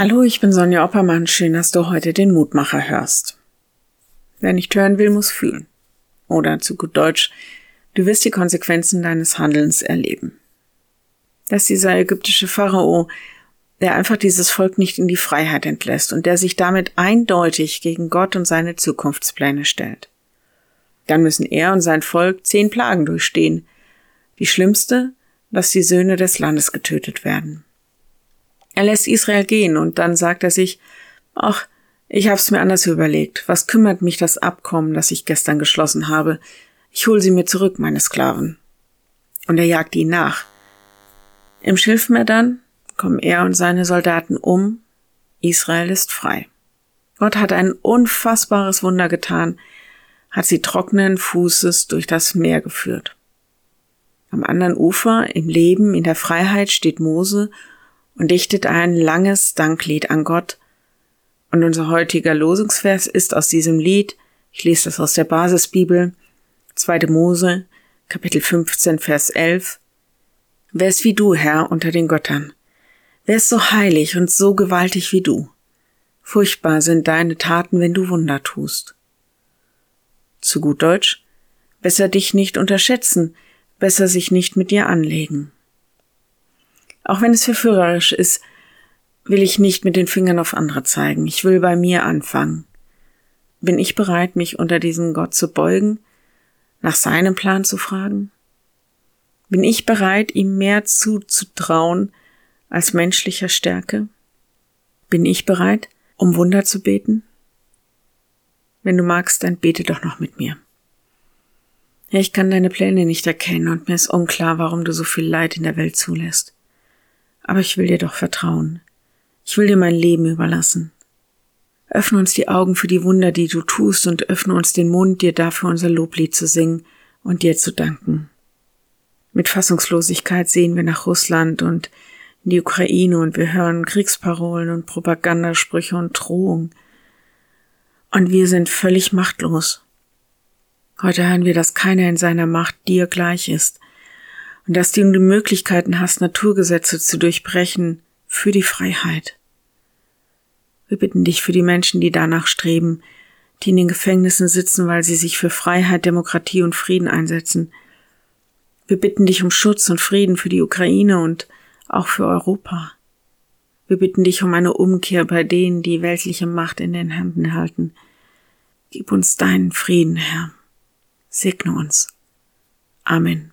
Hallo, ich bin Sonja Oppermann. Schön, dass du heute den Mutmacher hörst. Wer nicht hören will, muss fühlen. Oder zu gut Deutsch, du wirst die Konsequenzen deines Handelns erleben. Dass dieser ägyptische Pharao, der einfach dieses Volk nicht in die Freiheit entlässt und der sich damit eindeutig gegen Gott und seine Zukunftspläne stellt. Dann müssen er und sein Volk zehn Plagen durchstehen. Die schlimmste, dass die Söhne des Landes getötet werden. Er lässt Israel gehen und dann sagt er sich, ach, ich hab's mir anders überlegt. Was kümmert mich das Abkommen, das ich gestern geschlossen habe? Ich hol sie mir zurück, meine Sklaven. Und er jagt ihn nach. Im Schilfmeer dann kommen er und seine Soldaten um. Israel ist frei. Gott hat ein unfassbares Wunder getan, hat sie trockenen Fußes durch das Meer geführt. Am anderen Ufer, im Leben, in der Freiheit steht Mose und dichtet ein langes Danklied an Gott. Und unser heutiger Losungsvers ist aus diesem Lied, ich lese das aus der Basisbibel, 2. Mose, Kapitel 15, Vers 11. Wer ist wie du, Herr, unter den Göttern? Wer ist so heilig und so gewaltig wie du? Furchtbar sind deine Taten, wenn du Wunder tust. Zu gut Deutsch, besser dich nicht unterschätzen, besser sich nicht mit dir anlegen. Auch wenn es verführerisch ist, will ich nicht mit den Fingern auf andere zeigen. Ich will bei mir anfangen. Bin ich bereit, mich unter diesen Gott zu beugen, nach seinem Plan zu fragen? Bin ich bereit, ihm mehr zuzutrauen als menschlicher Stärke? Bin ich bereit, um Wunder zu beten? Wenn du magst, dann bete doch noch mit mir. Ich kann deine Pläne nicht erkennen und mir ist unklar, warum du so viel Leid in der Welt zulässt aber ich will dir doch vertrauen. Ich will dir mein Leben überlassen. Öffne uns die Augen für die Wunder, die du tust, und öffne uns den Mund, dir dafür unser Loblied zu singen und dir zu danken. Mit Fassungslosigkeit sehen wir nach Russland und in die Ukraine und wir hören Kriegsparolen und Propagandasprüche und Drohungen. Und wir sind völlig machtlos. Heute hören wir, dass keiner in seiner Macht dir gleich ist, und dass du die Möglichkeiten hast, Naturgesetze zu durchbrechen für die Freiheit. Wir bitten dich für die Menschen, die danach streben, die in den Gefängnissen sitzen, weil sie sich für Freiheit, Demokratie und Frieden einsetzen. Wir bitten dich um Schutz und Frieden für die Ukraine und auch für Europa. Wir bitten dich um eine Umkehr bei denen, die weltliche Macht in den Händen halten. Gib uns deinen Frieden, Herr. Segne uns. Amen.